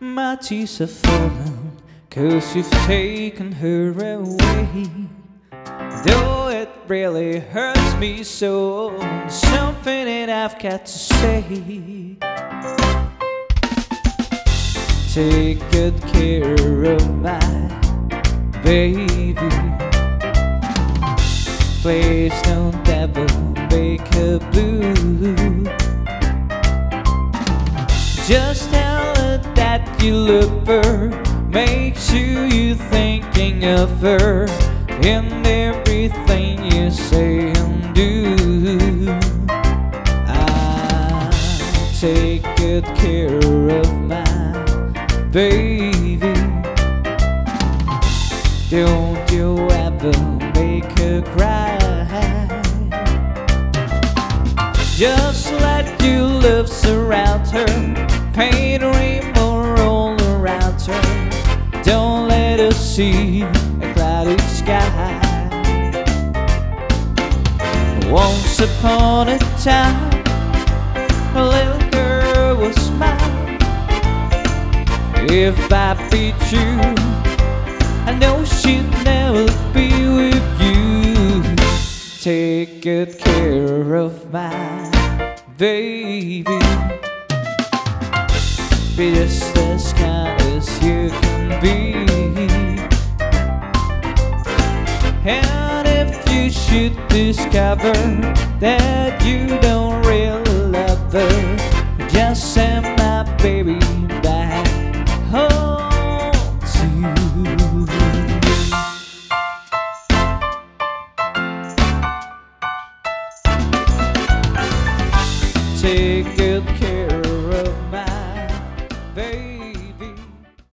My tears have fallen, cause you've taken her away. Though it really hurts me so, something that I've got to say. Take good care of my baby. Please don't ever make her blue. You love her. Make sure you're thinking of her in everything you say and do. I take good care of my baby. Don't you ever make her cry. Just let your love surround her. Paint a see a cloudy sky. Once upon a time, a little girl was mine. If I beat you, I know she'd never be with you. Take good care of my baby. Be just And if you should discover that you don't really love her, just send my baby back home to you. Take good care.